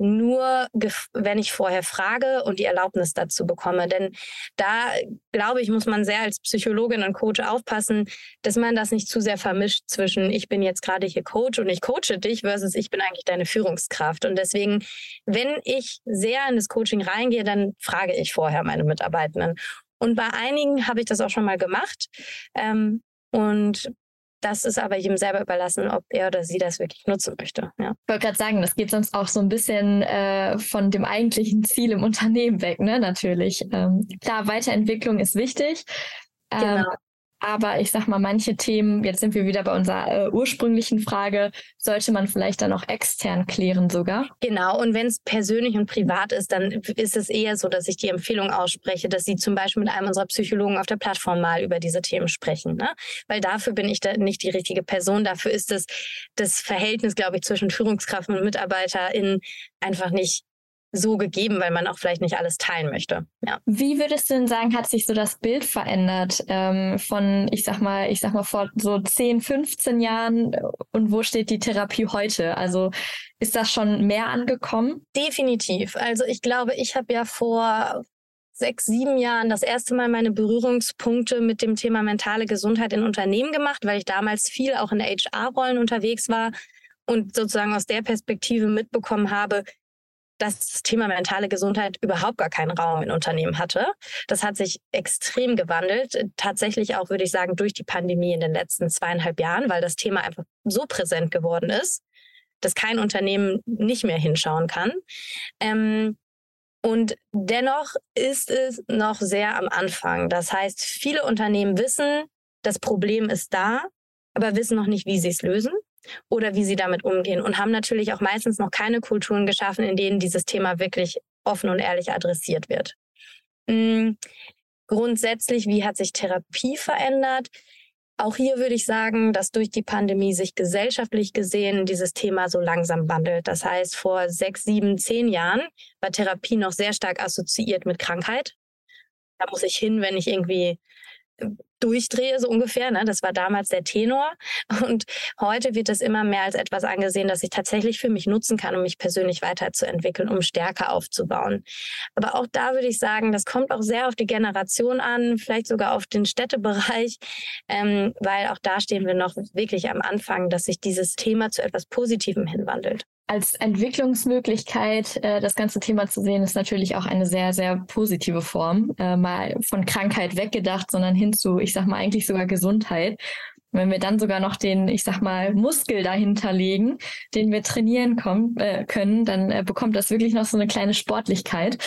nur, wenn ich vorher frage und die Erlaubnis dazu bekomme. Denn da, glaube ich, muss man sehr als Psychologin und Coach aufpassen, dass man das nicht zu sehr vermischt zwischen ich bin jetzt gerade hier Coach und ich coache dich versus ich bin eigentlich deine Führungskraft. Und deswegen, wenn ich sehr in das Coaching reingehe, dann frage ich vorher meine Mitarbeitenden. Und bei einigen habe ich das auch schon mal gemacht. Ähm, und das ist aber jedem selber überlassen, ob er oder sie das wirklich nutzen möchte. Ja. Ich wollte gerade sagen, das geht sonst auch so ein bisschen äh, von dem eigentlichen Ziel im Unternehmen weg, ne? Natürlich. Ähm, klar, Weiterentwicklung ist wichtig. Ähm, genau. Aber ich sag mal, manche Themen, jetzt sind wir wieder bei unserer äh, ursprünglichen Frage, sollte man vielleicht dann auch extern klären sogar? Genau, und wenn es persönlich und privat ist, dann ist es eher so, dass ich die Empfehlung ausspreche, dass Sie zum Beispiel mit einem unserer Psychologen auf der Plattform mal über diese Themen sprechen. Ne? Weil dafür bin ich da nicht die richtige Person. Dafür ist das, das Verhältnis, glaube ich, zwischen Führungskraft und Mitarbeiter in einfach nicht so gegeben, weil man auch vielleicht nicht alles teilen möchte. Ja. Wie würdest du denn sagen, hat sich so das Bild verändert ähm, von, ich sag mal, ich sag mal vor so 10, 15 Jahren und wo steht die Therapie heute? Also ist das schon mehr angekommen? Definitiv. Also ich glaube, ich habe ja vor sechs, sieben Jahren das erste Mal meine Berührungspunkte mit dem Thema mentale Gesundheit in Unternehmen gemacht, weil ich damals viel auch in HR-Rollen unterwegs war und sozusagen aus der Perspektive mitbekommen habe, dass das Thema mentale Gesundheit überhaupt gar keinen Raum in Unternehmen hatte. Das hat sich extrem gewandelt. Tatsächlich auch, würde ich sagen, durch die Pandemie in den letzten zweieinhalb Jahren, weil das Thema einfach so präsent geworden ist, dass kein Unternehmen nicht mehr hinschauen kann. Ähm, und dennoch ist es noch sehr am Anfang. Das heißt, viele Unternehmen wissen, das Problem ist da, aber wissen noch nicht, wie sie es lösen oder wie sie damit umgehen und haben natürlich auch meistens noch keine Kulturen geschaffen, in denen dieses Thema wirklich offen und ehrlich adressiert wird. Mhm. Grundsätzlich, wie hat sich Therapie verändert? Auch hier würde ich sagen, dass durch die Pandemie sich gesellschaftlich gesehen dieses Thema so langsam wandelt. Das heißt, vor sechs, sieben, zehn Jahren war Therapie noch sehr stark assoziiert mit Krankheit. Da muss ich hin, wenn ich irgendwie durchdrehe, so ungefähr. Ne? Das war damals der Tenor. Und heute wird das immer mehr als etwas angesehen, das ich tatsächlich für mich nutzen kann, um mich persönlich weiterzuentwickeln, um stärker aufzubauen. Aber auch da würde ich sagen, das kommt auch sehr auf die Generation an, vielleicht sogar auf den Städtebereich, ähm, weil auch da stehen wir noch wirklich am Anfang, dass sich dieses Thema zu etwas Positivem hinwandelt als Entwicklungsmöglichkeit äh, das ganze Thema zu sehen, ist natürlich auch eine sehr, sehr positive Form. Äh, mal von Krankheit weggedacht, sondern hin zu, ich sag mal, eigentlich sogar Gesundheit. Wenn wir dann sogar noch den, ich sag mal, Muskel dahinter legen, den wir trainieren kommen, äh, können, dann äh, bekommt das wirklich noch so eine kleine Sportlichkeit.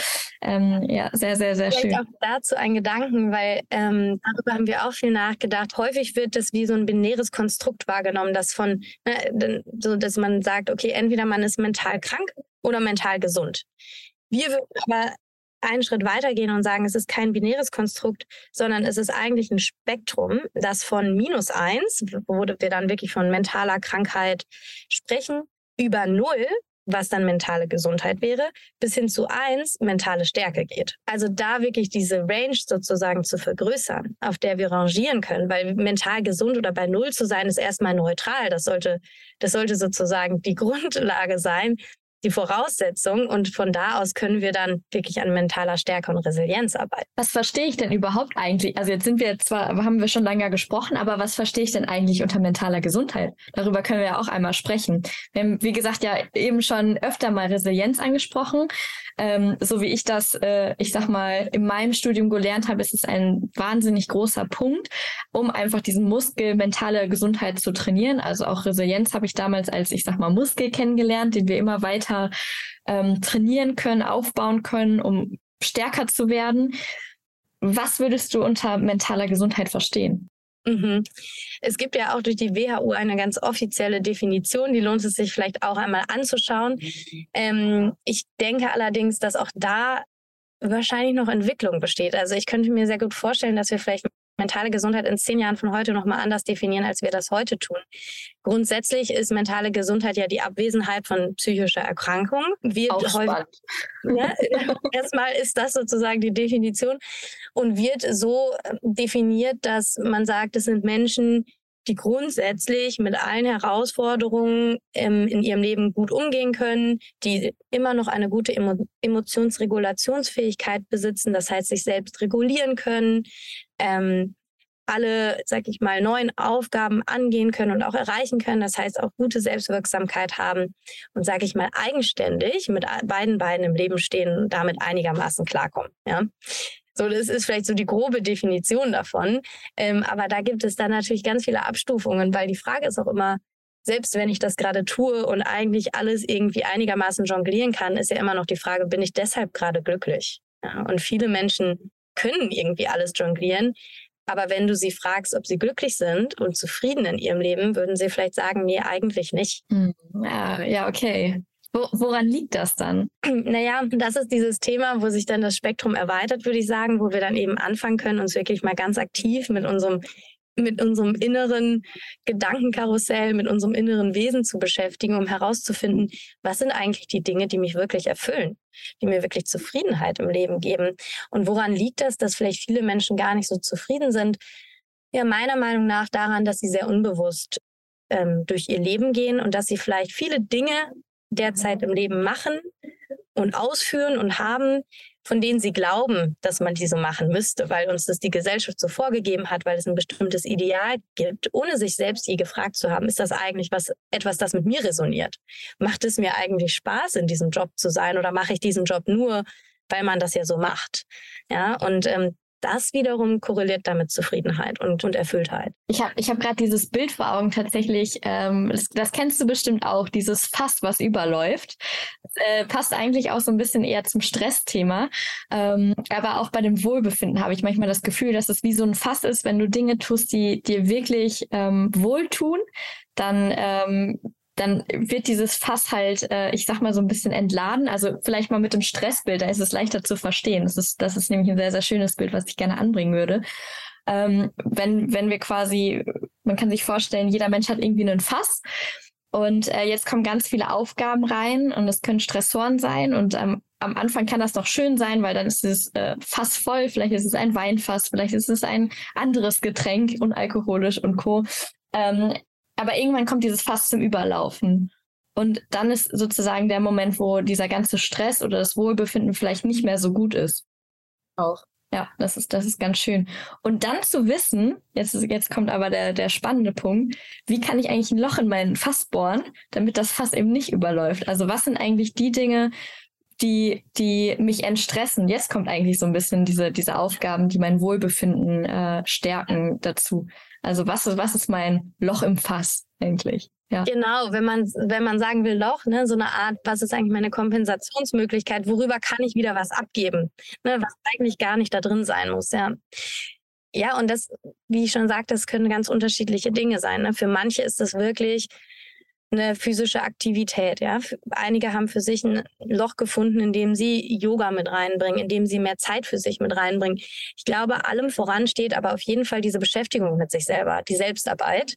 Ähm, ja, sehr, sehr, sehr Vielleicht schön. auch dazu ein Gedanken, weil ähm, darüber haben wir auch viel nachgedacht. Häufig wird das wie so ein binäres Konstrukt wahrgenommen, das von, ne, so, dass man sagt, okay, entweder man ist mental krank oder mental gesund. Wir würden aber einen Schritt weitergehen und sagen, es ist kein binäres Konstrukt, sondern es ist eigentlich ein Spektrum, das von minus eins, wo wir dann wirklich von mentaler Krankheit sprechen, über null, was dann mentale Gesundheit wäre, bis hin zu eins mentale Stärke geht. Also da wirklich diese Range sozusagen zu vergrößern, auf der wir rangieren können, weil mental gesund oder bei null zu sein ist erstmal neutral. Das sollte, das sollte sozusagen die Grundlage sein, die Voraussetzung und von da aus können wir dann wirklich an mentaler Stärke und Resilienz arbeiten. Was verstehe ich denn überhaupt eigentlich? Also jetzt sind wir zwar, haben wir schon länger gesprochen, aber was verstehe ich denn eigentlich unter mentaler Gesundheit? Darüber können wir ja auch einmal sprechen. Wir haben, wie gesagt, ja eben schon öfter mal Resilienz angesprochen. Ähm, so wie ich das, äh, ich sag mal, in meinem Studium gelernt habe, ist es ein wahnsinnig großer Punkt, um einfach diesen Muskel mentale Gesundheit zu trainieren. Also auch Resilienz habe ich damals als, ich sag mal, Muskel kennengelernt, den wir immer weiter ähm, trainieren können, aufbauen können, um stärker zu werden. Was würdest du unter mentaler Gesundheit verstehen? Mhm. Es gibt ja auch durch die WHO eine ganz offizielle Definition, die lohnt es sich vielleicht auch einmal anzuschauen. Ähm, ich denke allerdings, dass auch da wahrscheinlich noch Entwicklung besteht. Also ich könnte mir sehr gut vorstellen, dass wir vielleicht mentale Gesundheit in zehn Jahren von heute nochmal anders definieren, als wir das heute tun. Grundsätzlich ist mentale Gesundheit ja die Abwesenheit von psychischer Erkrankung. Wird Auch häufig, ja, erstmal ist das sozusagen die Definition und wird so äh, definiert, dass man sagt, es sind Menschen, die grundsätzlich mit allen Herausforderungen ähm, in ihrem Leben gut umgehen können, die immer noch eine gute Emo Emotionsregulationsfähigkeit besitzen, das heißt sich selbst regulieren können, ähm, alle, sag ich mal, neuen Aufgaben angehen können und auch erreichen können. Das heißt auch gute Selbstwirksamkeit haben und, sag ich mal, eigenständig mit beiden Beinen im Leben stehen und damit einigermaßen klarkommen. Ja? So, das ist vielleicht so die grobe Definition davon. Ähm, aber da gibt es dann natürlich ganz viele Abstufungen, weil die Frage ist auch immer, selbst wenn ich das gerade tue und eigentlich alles irgendwie einigermaßen jonglieren kann, ist ja immer noch die Frage, bin ich deshalb gerade glücklich? Ja, und viele Menschen können irgendwie alles jonglieren. Aber wenn du sie fragst, ob sie glücklich sind und zufrieden in ihrem Leben, würden sie vielleicht sagen, nee, eigentlich nicht. Hm, ja, ja, okay. Wo, woran liegt das dann? Naja, das ist dieses Thema, wo sich dann das Spektrum erweitert, würde ich sagen, wo wir dann eben anfangen können, uns wirklich mal ganz aktiv mit unserem mit unserem inneren Gedankenkarussell, mit unserem inneren Wesen zu beschäftigen, um herauszufinden, was sind eigentlich die Dinge, die mich wirklich erfüllen, die mir wirklich Zufriedenheit im Leben geben. Und woran liegt das, dass vielleicht viele Menschen gar nicht so zufrieden sind? Ja, meiner Meinung nach daran, dass sie sehr unbewusst ähm, durch ihr Leben gehen und dass sie vielleicht viele Dinge derzeit im Leben machen und ausführen und haben, von denen sie glauben, dass man die so machen müsste, weil uns das die Gesellschaft so vorgegeben hat, weil es ein bestimmtes Ideal gibt, ohne sich selbst je gefragt zu haben, ist das eigentlich was, etwas, das mit mir resoniert? Macht es mir eigentlich Spaß, in diesem Job zu sein oder mache ich diesen Job nur, weil man das ja so macht? Ja, und ähm, das wiederum korreliert damit Zufriedenheit und, und Erfülltheit. Ich habe ich hab gerade dieses Bild vor Augen tatsächlich, ähm, das, das, kennst du bestimmt auch, dieses Fass, was überläuft. Äh, passt eigentlich auch so ein bisschen eher zum Stressthema. Ähm, aber auch bei dem Wohlbefinden habe ich manchmal das Gefühl, dass es wie so ein Fass ist, wenn du Dinge tust, die dir wirklich ähm, wohltun, dann ähm, dann wird dieses Fass halt, äh, ich sag mal, so ein bisschen entladen. Also vielleicht mal mit dem Stressbild, da ist es leichter zu verstehen. Das ist, das ist nämlich ein sehr, sehr schönes Bild, was ich gerne anbringen würde. Ähm, wenn, wenn wir quasi, man kann sich vorstellen, jeder Mensch hat irgendwie einen Fass. Und äh, jetzt kommen ganz viele Aufgaben rein und es können Stressoren sein. Und ähm, am Anfang kann das noch schön sein, weil dann ist es äh, Fass voll. Vielleicht ist es ein Weinfass, vielleicht ist es ein anderes Getränk, unalkoholisch und Co. Ähm, aber irgendwann kommt dieses Fass zum Überlaufen. Und dann ist sozusagen der Moment, wo dieser ganze Stress oder das Wohlbefinden vielleicht nicht mehr so gut ist. Auch. Ja, das ist, das ist ganz schön. Und dann zu wissen, jetzt, jetzt kommt aber der, der spannende Punkt, wie kann ich eigentlich ein Loch in meinen Fass bohren, damit das Fass eben nicht überläuft? Also was sind eigentlich die Dinge, die, die mich entstressen? Jetzt kommt eigentlich so ein bisschen diese, diese Aufgaben, die mein Wohlbefinden äh, stärken dazu. Also was ist, was ist mein Loch im Fass eigentlich? Ja. Genau, wenn man, wenn man sagen will, Loch, ne, so eine Art, was ist eigentlich meine Kompensationsmöglichkeit, worüber kann ich wieder was abgeben, ne, was eigentlich gar nicht da drin sein muss, ja. Ja, und das, wie ich schon sagte, das können ganz unterschiedliche Dinge sein. Ne? Für manche ist das wirklich eine physische Aktivität. Ja? Einige haben für sich ein Loch gefunden, in dem sie Yoga mit reinbringen, in dem sie mehr Zeit für sich mit reinbringen. Ich glaube, allem voran steht aber auf jeden Fall diese Beschäftigung mit sich selber, die Selbstarbeit.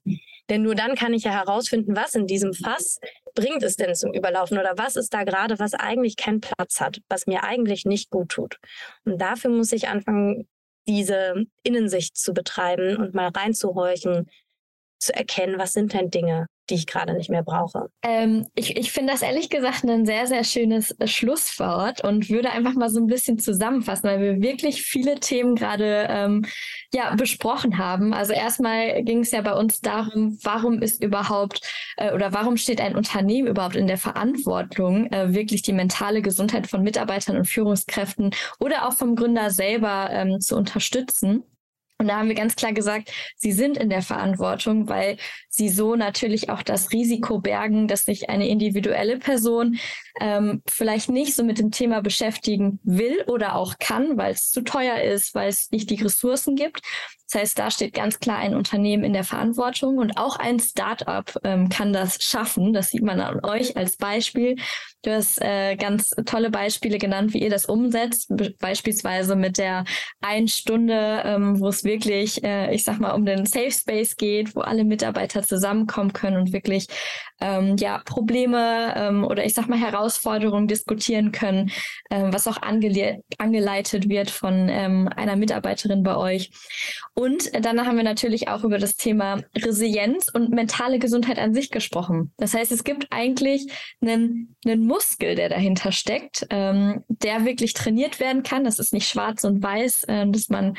Denn nur dann kann ich ja herausfinden, was in diesem Fass bringt es denn zum Überlaufen oder was ist da gerade, was eigentlich keinen Platz hat, was mir eigentlich nicht gut tut. Und dafür muss ich anfangen, diese Innensicht zu betreiben und mal reinzuhorchen, zu erkennen, was sind denn Dinge, die ich gerade nicht mehr brauche. Ähm, ich ich finde das ehrlich gesagt ein sehr, sehr schönes äh, Schlusswort und würde einfach mal so ein bisschen zusammenfassen, weil wir wirklich viele Themen gerade ähm, ja, besprochen haben. Also erstmal ging es ja bei uns darum, warum ist überhaupt äh, oder warum steht ein Unternehmen überhaupt in der Verantwortung, äh, wirklich die mentale Gesundheit von Mitarbeitern und Führungskräften oder auch vom Gründer selber ähm, zu unterstützen. Und da haben wir ganz klar gesagt, sie sind in der Verantwortung, weil sie so natürlich auch das Risiko bergen, dass sich eine individuelle Person ähm, vielleicht nicht so mit dem Thema beschäftigen will oder auch kann, weil es zu teuer ist, weil es nicht die Ressourcen gibt. Das heißt, da steht ganz klar ein Unternehmen in der Verantwortung und auch ein Startup ähm, kann das schaffen. Das sieht man an euch als Beispiel. Du hast äh, ganz tolle Beispiele genannt, wie ihr das umsetzt, Be beispielsweise mit der ein Stunde, ähm, wo es wirklich, äh, ich sag mal, um den Safe Space geht, wo alle Mitarbeiter zusammenkommen können und wirklich ähm, ja Probleme ähm, oder ich sag mal Herausforderungen diskutieren können, ähm, was auch angele angeleitet wird von ähm, einer Mitarbeiterin bei euch. Und dann haben wir natürlich auch über das Thema Resilienz und mentale Gesundheit an sich gesprochen. Das heißt, es gibt eigentlich einen, einen Muskel, der dahinter steckt, ähm, der wirklich trainiert werden kann. Das ist nicht schwarz und weiß, äh, dass man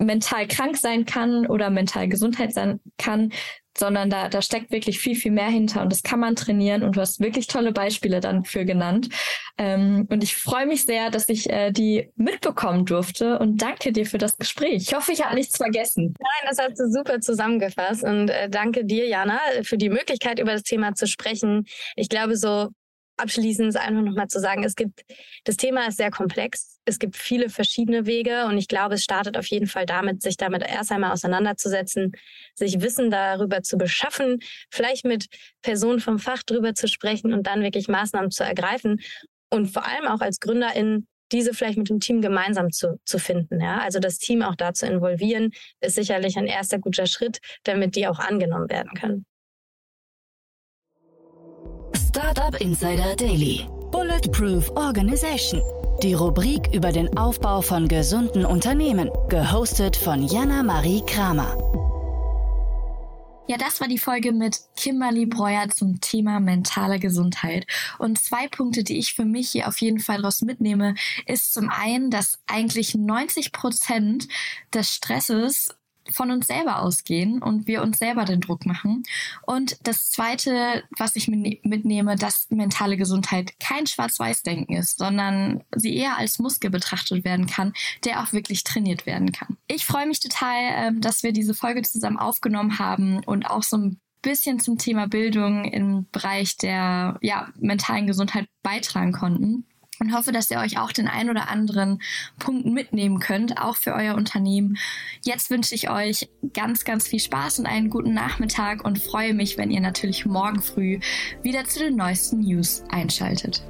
mental krank sein kann oder mental Gesundheit sein kann, sondern da, da steckt wirklich viel, viel mehr hinter und das kann man trainieren und du hast wirklich tolle Beispiele dann für genannt. Ähm, und ich freue mich sehr, dass ich äh, die mitbekommen durfte und danke dir für das Gespräch. Ich hoffe, ich habe nichts vergessen. Nein, das hast du super zusammengefasst und äh, danke dir, Jana, für die Möglichkeit, über das Thema zu sprechen. Ich glaube, so abschließend einfach nochmal zu sagen, es gibt, das Thema ist sehr komplex. Es gibt viele verschiedene Wege und ich glaube, es startet auf jeden Fall damit, sich damit erst einmal auseinanderzusetzen, sich Wissen darüber zu beschaffen, vielleicht mit Personen vom Fach drüber zu sprechen und dann wirklich Maßnahmen zu ergreifen und vor allem auch als Gründerin diese vielleicht mit dem Team gemeinsam zu, zu finden. Ja? Also das Team auch da zu involvieren, ist sicherlich ein erster guter Schritt, damit die auch angenommen werden können. Startup Insider Daily. Bulletproof Organization. Die Rubrik über den Aufbau von gesunden Unternehmen. Gehostet von Jana Marie Kramer. Ja, das war die Folge mit Kimberly Breuer zum Thema mentale Gesundheit. Und zwei Punkte, die ich für mich hier auf jeden Fall daraus mitnehme, ist zum einen, dass eigentlich 90 Prozent des Stresses von uns selber ausgehen und wir uns selber den Druck machen. Und das Zweite, was ich mitnehme, dass mentale Gesundheit kein Schwarz-Weiß-Denken ist, sondern sie eher als Muskel betrachtet werden kann, der auch wirklich trainiert werden kann. Ich freue mich total, ähm, dass wir diese Folge zusammen aufgenommen haben und auch so ein bisschen zum Thema Bildung im Bereich der ja, mentalen Gesundheit beitragen konnten und hoffe, dass ihr euch auch den ein oder anderen Punkt mitnehmen könnt, auch für euer Unternehmen. Jetzt wünsche ich euch ganz, ganz viel Spaß und einen guten Nachmittag und freue mich, wenn ihr natürlich morgen früh wieder zu den neuesten News einschaltet.